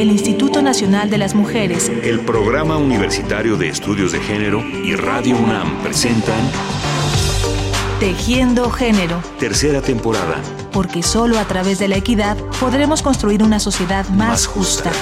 el Instituto Nacional de las Mujeres, el Programa Universitario de Estudios de Género y Radio UNAM presentan Tejiendo Género. Tercera temporada. Porque solo a través de la equidad podremos construir una sociedad más, justa.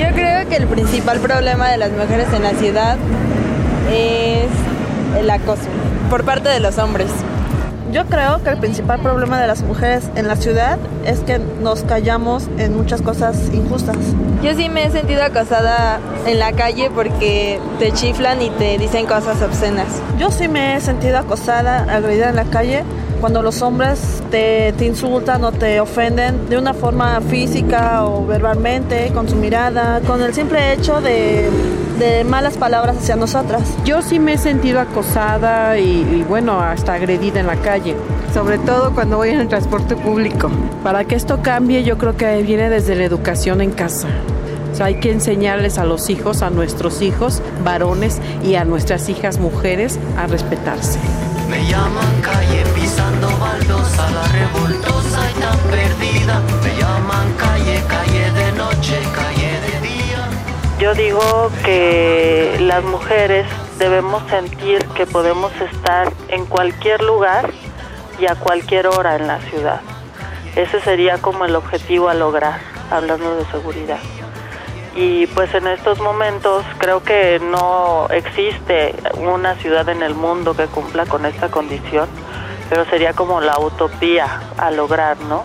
Yo creo que el principal problema de las mujeres en la ciudad es el acoso por parte de los hombres. Yo creo que el principal problema de las mujeres en la ciudad es que nos callamos en muchas cosas injustas. Yo sí me he sentido acosada en la calle porque te chiflan y te dicen cosas obscenas. Yo sí me he sentido acosada, agredida en la calle cuando los hombres te, te, insultan o te ofenden de una forma física o verbalmente, con su mirada, con el simple hecho de, de malas palabras hacia nosotras. Yo sí me he sentido acosada y, y, bueno, hasta agredida en la calle, sobre todo cuando voy en el transporte público. Para que esto cambie, yo creo que viene desde la educación en casa. O sea, hay que enseñarles a los hijos, a nuestros hijos varones y a nuestras hijas mujeres a respetarse. Me llaman calle pisando baldosa, la revoltosa y tan perdida. Me llaman calle, calle de noche, calle. Yo digo que las mujeres debemos sentir que podemos estar en cualquier lugar y a cualquier hora en la ciudad. Ese sería como el objetivo a lograr, hablando de seguridad y pues en estos momentos creo que no existe una ciudad en el mundo que cumpla con esta condición, pero sería como la utopía a lograr, ¿no?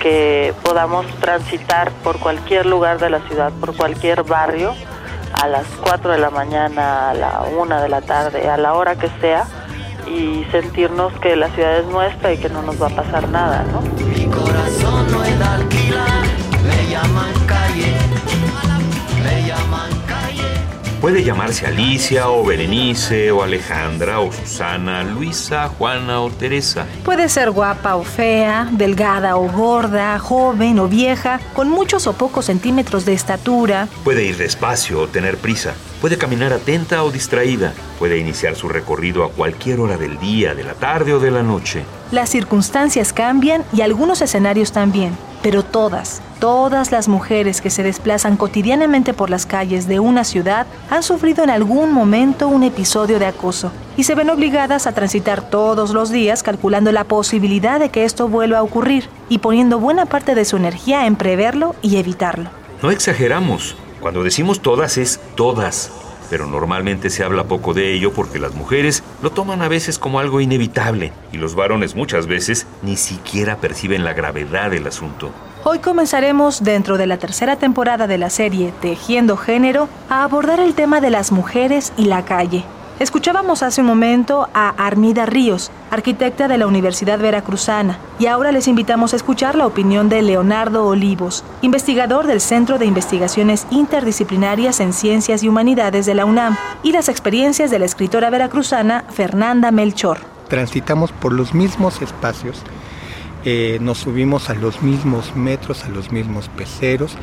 Que podamos transitar por cualquier lugar de la ciudad, por cualquier barrio, a las 4 de la mañana, a la 1 de la tarde, a la hora que sea, y sentirnos que la ciudad es nuestra y que no nos va a pasar nada, ¿no? Mi corazón no es alquilar, me llaman Puede llamarse Alicia o Berenice o Alejandra o Susana, Luisa, Juana o Teresa. Puede ser guapa o fea, delgada o gorda, joven o vieja, con muchos o pocos centímetros de estatura. Puede ir despacio o tener prisa. Puede caminar atenta o distraída. Puede iniciar su recorrido a cualquier hora del día, de la tarde o de la noche. Las circunstancias cambian y algunos escenarios también, pero todas, todas las mujeres que se desplazan cotidianamente por las calles de una ciudad han sufrido en algún momento un episodio de acoso y se ven obligadas a transitar todos los días calculando la posibilidad de que esto vuelva a ocurrir y poniendo buena parte de su energía en preverlo y evitarlo. No exageramos. Cuando decimos todas es todas. Pero normalmente se habla poco de ello porque las mujeres lo toman a veces como algo inevitable y los varones muchas veces ni siquiera perciben la gravedad del asunto. Hoy comenzaremos, dentro de la tercera temporada de la serie Tejiendo Género, a abordar el tema de las mujeres y la calle. Escuchábamos hace un momento a Armida Ríos, arquitecta de la Universidad Veracruzana, y ahora les invitamos a escuchar la opinión de Leonardo Olivos, investigador del Centro de Investigaciones Interdisciplinarias en Ciencias y Humanidades de la UNAM, y las experiencias de la escritora veracruzana Fernanda Melchor. Transitamos por los mismos espacios, eh, nos subimos a los mismos metros, a los mismos peceros,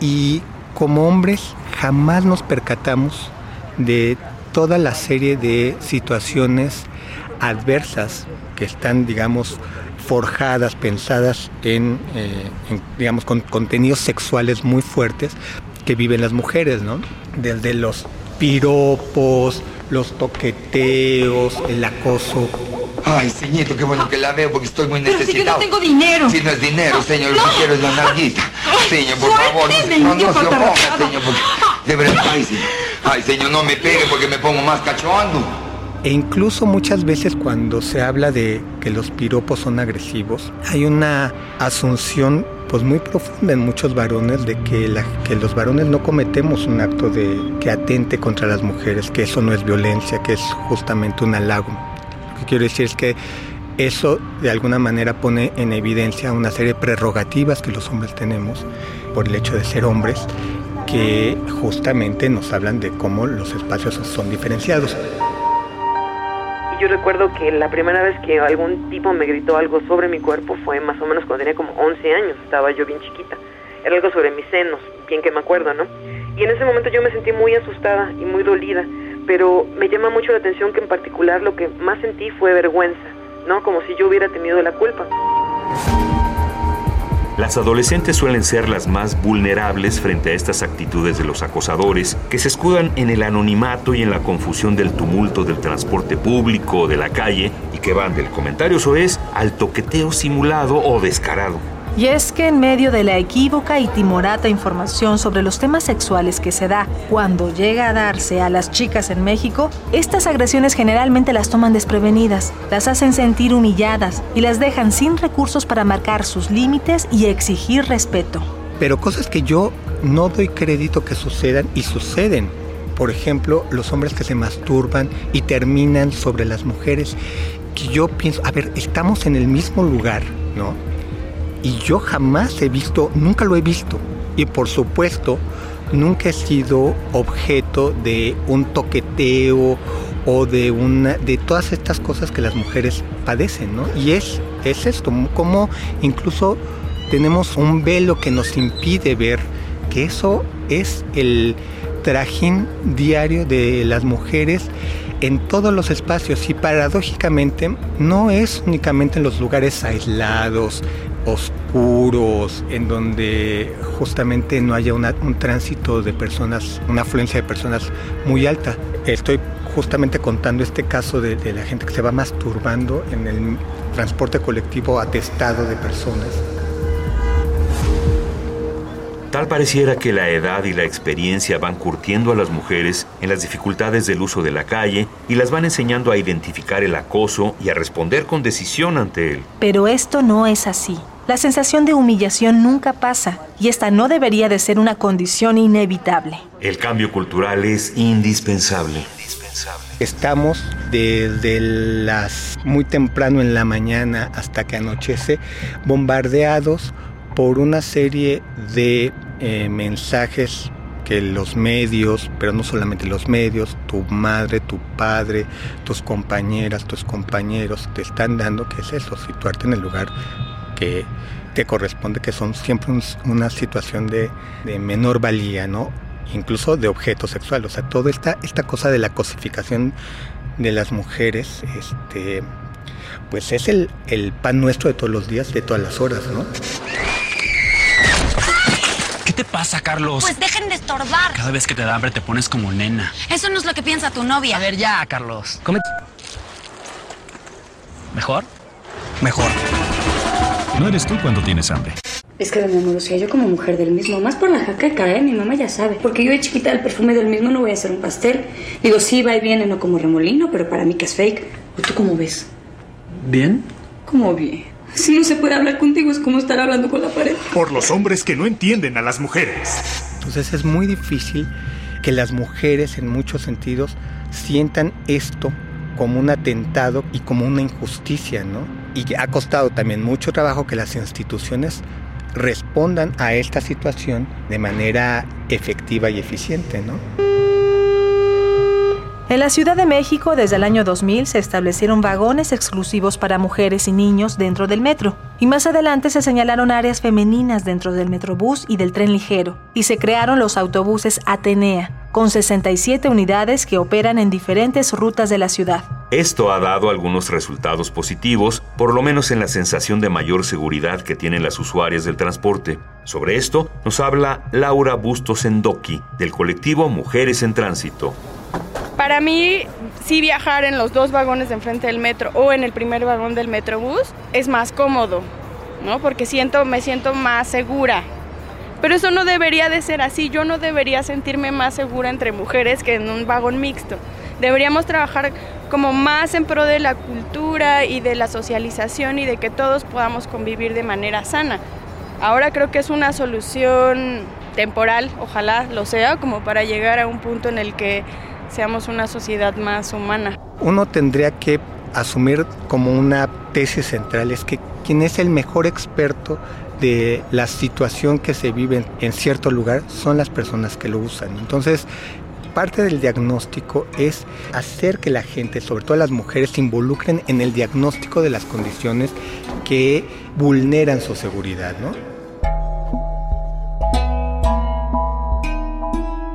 y como hombres jamás nos percatamos de toda la serie de situaciones adversas que están, digamos, forjadas, pensadas en, eh, en, digamos, con contenidos sexuales muy fuertes que viven las mujeres, ¿no? Desde los piropos, los toqueteos, el acoso. Ay, señorito, qué bueno que la veo porque estoy muy Pero necesitado. Si que no tengo dinero. Si no es dinero, señor, lo No. que quiero es la nalguita. Señor, por favor, Suélteme, no, no, no se señor, porque de verdad, ay, señor. Ay, señor, no me pegue porque me pongo más cachondo. E incluso muchas veces cuando se habla de que los piropos son agresivos, hay una asunción pues muy profunda en muchos varones de que, los varones no cometemos un acto de que atente contra las mujeres, que eso no es violencia, que es justamente un halago. Lo que quiero decir es que eso de alguna manera pone en evidencia una serie de prerrogativas que los hombres tenemos por el hecho de ser hombres que justamente nos hablan de cómo los espacios son diferenciados. Y yo recuerdo que la primera vez que algún tipo me gritó algo sobre mi cuerpo fue más o menos cuando tenía como 11 años, estaba yo bien chiquita. Era algo sobre mis senos, bien que me acuerdo, ¿no? Y en ese momento yo me sentí muy asustada y muy dolida, pero me llama mucho la atención que en particular lo que más sentí fue vergüenza, ¿no? Como si yo hubiera tenido la culpa. Las adolescentes suelen ser las más vulnerables frente a estas actitudes de los acosadores, que se escudan en el anonimato y en la confusión del tumulto del transporte público o de la calle y que van del comentario soez al toqueteo simulado o descarado. Y es que en medio de la equívoca y timorata información sobre los temas sexuales que se da cuando llega a darse a las chicas en México, estas agresiones generalmente las toman desprevenidas, las hacen sentir humilladas y las dejan sin recursos para marcar sus límites y exigir respeto. Pero cosas que yo no doy crédito que sucedan y suceden. Por ejemplo, los hombres que se masturban y terminan sobre las mujeres, que yo pienso, a ver, estamos en el mismo lugar, ¿no? Y yo jamás he visto, nunca lo he visto. Y por supuesto, nunca he sido objeto de un toqueteo o de una de todas estas cosas que las mujeres padecen, ¿no? Y es es esto, como incluso tenemos un velo que nos impide ver que eso es el trajín diario de las mujeres en todos los espacios y paradójicamente no es únicamente en los lugares aislados, oscuros, en donde justamente no haya un tránsito de personas, una afluencia de personas muy alta. Estoy justamente contando este caso de, de la gente que se va masturbando en el transporte colectivo atestado de personas. Tal pareciera que la edad y la experiencia van curtiendo a las mujeres en las dificultades del uso de la calle y las van enseñando a identificar el acoso y a responder con decisión ante él. Pero esto no es así. La sensación de humillación nunca pasa y esta no debería de ser una condición inevitable. El cambio cultural es indispensable. Estamos desde las muy temprano en la mañana hasta que anochece bombardeados por una serie de eh, mensajes que los medios, pero no solamente los medios, tu madre, tu padre, tus compañeras, tus compañeros te están dando, que es eso, situarte en el lugar que te corresponde, que son siempre una situación de, menor valía, ¿no? Incluso de objeto sexual. O sea, toda esta, esta cosa de la cosificación de las mujeres, este, pues es el, el pan nuestro de todos los días, de todas las horas, ¿no? ¿Qué te pasa, Carlos? Pues dejen de estorbar. Cada vez que te da hambre te pones como nena. Eso no es lo que piensa tu novia. A ver, ya, Carlos. Come. ¿Mejor? Mejor. No eres tú cuando tienes hambre. Es que, mi amor, o sea, yo como mujer del mismo, más por la jaqueca, ¿eh? Mi mamá ya sabe. Porque yo de chiquita el perfume del mismo no voy a hacer un pastel. Digo, sí, va y viene, no como remolino, pero para mí que es fake. ¿O tú cómo ves? ¿Bien? ¿Cómo bien? Si no se puede hablar contigo es como estar hablando con la pared. Por los hombres que no entienden a las mujeres. Entonces es muy difícil que las mujeres en muchos sentidos sientan esto como un atentado y como una injusticia, ¿no? Y ha costado también mucho trabajo que las instituciones respondan a esta situación de manera efectiva y eficiente, ¿no? En la Ciudad de México, desde el año 2000, se establecieron vagones exclusivos para mujeres y niños dentro del metro, y más adelante se señalaron áreas femeninas dentro del metrobús y del tren ligero, y se crearon los autobuses Atenea, con 67 unidades que operan en diferentes rutas de la ciudad. Esto ha dado algunos resultados positivos, por lo menos en la sensación de mayor seguridad que tienen las usuarias del transporte. Sobre esto nos habla Laura Bustos Endoki, del colectivo Mujeres en Tránsito. Para mí, sí viajar en los dos vagones de enfrente del metro o en el primer vagón del metrobús es más cómodo, ¿no? Porque siento, me siento más segura. Pero eso no debería de ser así. Yo no debería sentirme más segura entre mujeres que en un vagón mixto. Deberíamos trabajar como más en pro de la cultura y de la socialización y de que todos podamos convivir de manera sana. Ahora creo que es una solución temporal, ojalá lo sea, como para llegar a un punto en el que seamos una sociedad más humana. Uno tendría que asumir como una tesis central es que quien es el mejor experto de la situación que se vive en cierto lugar son las personas que lo usan. Entonces, parte del diagnóstico es hacer que la gente, sobre todo las mujeres, se involucren en el diagnóstico de las condiciones que vulneran su seguridad, ¿no?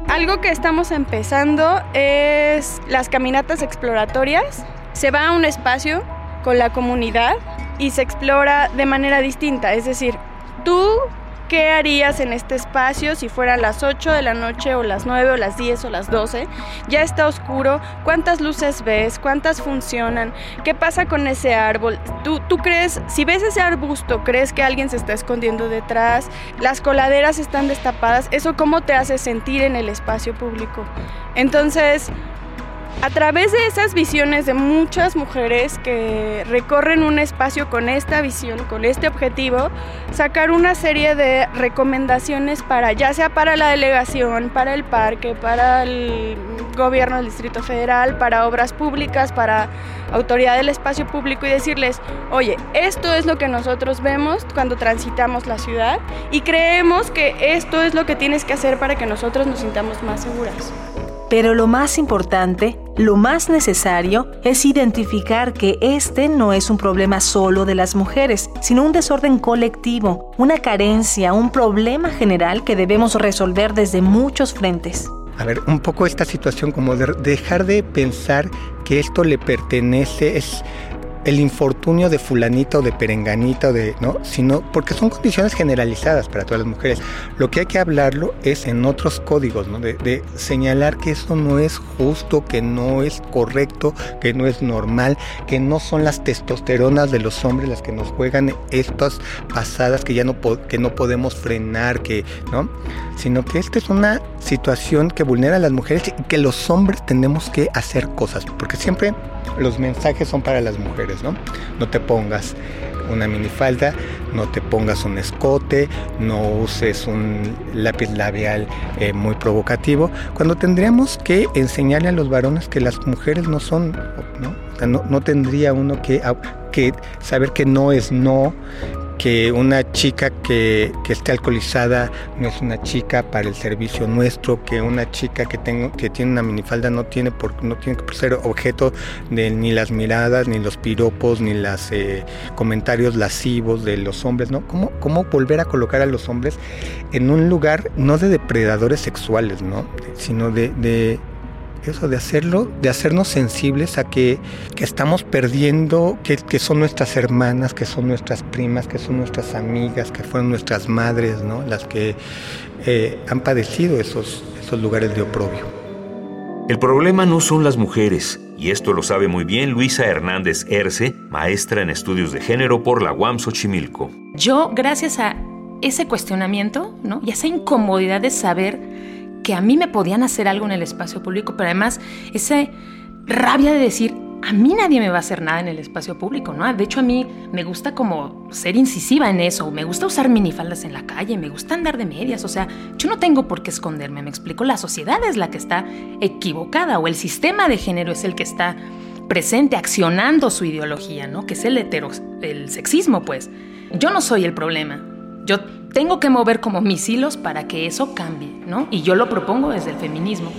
Algo que estamos empezando es las caminatas exploratorias. Se va a un espacio con la comunidad y se explora de manera distinta. Es decir, tú ¿Qué harías en este espacio si fueran las 8 de la noche o las 9 o las 10 o las 12? Ya está oscuro. ¿Cuántas luces ves? ¿Cuántas funcionan? ¿Qué pasa con ese árbol? ¿Tú, tú crees, si ves ese arbusto, crees que alguien se está escondiendo detrás? Las coladeras están destapadas. ¿Eso cómo te hace sentir en el espacio público? Entonces, a través de esas visiones de muchas mujeres que recorren un espacio con esta visión, con este objetivo, sacar una serie de recomendaciones para, ya sea para la delegación, para el parque, para el gobierno del Distrito Federal, para obras públicas, para autoridad del espacio público y decirles, oye, esto es lo que nosotros vemos cuando transitamos la ciudad y creemos que esto es lo que tienes que hacer para que nosotros nos sintamos más seguras. Pero lo más importante, lo más necesario, es identificar que este no es un problema solo de las mujeres, sino un desorden colectivo, una carencia, un problema general que debemos resolver desde muchos frentes. A ver, un poco esta situación como de dejar de pensar que esto le pertenece, es el infortunio de fulanita o de perenganita o de, ¿no? Sino porque son condiciones generalizadas para todas las mujeres. Lo que hay que hablarlo es en otros códigos. De, de, señalar que eso no es justo, que no es correcto, que no es normal, que no son las testosteronas de los hombres las que nos juegan estas pasadas que ya no, que no podemos frenar, que, ¿no? Sino que esta es una situación que vulnera a las mujeres y que los hombres tenemos que hacer cosas, porque siempre los mensajes son para las mujeres, ¿no? No te pongas una minifalda, no te pongas un escote, no uses un lápiz labial eh, muy provocativo, cuando tendríamos que enseñarle a los varones que las mujeres no son, ¿no? O sea, no, tendría uno que saber que no es no, que una chica que, que, esté alcoholizada no es una chica para el servicio nuestro, que una chica que, tengo, que tiene una minifalda no tiene, por, no tiene que ser objeto de ni las miradas, ni los piropos, ni los eh, comentarios lascivos de los hombres, ¿no? ¿Cómo, ¿Cómo volver a colocar a los hombres en un lugar no de depredadores sexuales, ¿no? Sino de, de eso de hacerlo, de hacernos sensibles a que, que estamos perdiendo, que, que, son nuestras hermanas, que son nuestras primas, que son nuestras amigas, que fueron nuestras madres, ¿no? Las que eh, han padecido esos, esos lugares de oprobio. El problema no son las mujeres, y esto lo sabe muy bien Luisa Hernández Erce, maestra en estudios de género por la UAM Xochimilco. Yo, gracias a ese cuestionamiento, ¿no? Y esa incomodidad de saber que a mí me podían hacer algo en el espacio público, pero además esa rabia de decir, a mí nadie me va a hacer nada en el espacio público, ¿no? De hecho, a mí me gusta como ser incisiva en eso, me gusta usar minifaldas en la calle, me gusta andar de medias, o sea, yo no tengo por qué esconderme, me explico, la sociedad es la que está equivocada o el sistema de género es el que está presente accionando su ideología, ¿no? Que es el hetero, el sexismo, pues. Yo no soy el problema. Yo tengo que mover como mis hilos para que eso cambie, ¿no? Y yo lo propongo desde el feminismo.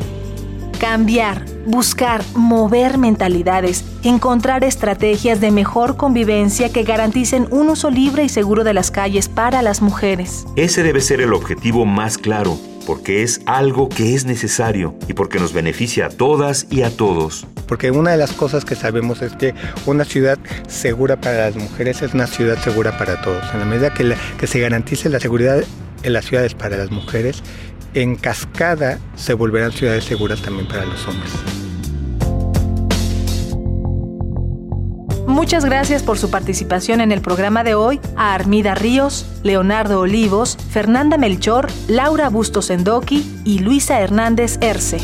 Cambiar, buscar, mover mentalidades, encontrar estrategias de mejor convivencia que garanticen un uso libre y seguro de las calles para las mujeres. Ese debe ser el objetivo más claro, porque es algo que es necesario y porque nos beneficia a todas y a todos. Porque una de las cosas que sabemos es que una ciudad segura para las mujeres es una ciudad segura para todos. En la medida que, se garantice la seguridad en las ciudades para las mujeres, en cascada se volverán ciudades seguras también para los hombres. Muchas gracias por su participación en el programa de hoy a Armida Ríos, Leonardo Olivos, Fernanda Melchor, Laura Bustos Endoki y Luisa Hernández Erce.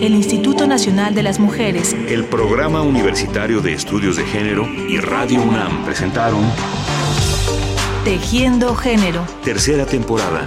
el Instituto Nacional de las Mujeres, el Programa Universitario de Estudios de Género y Radio UNAM presentaron Tejiendo Género. Tercera temporada.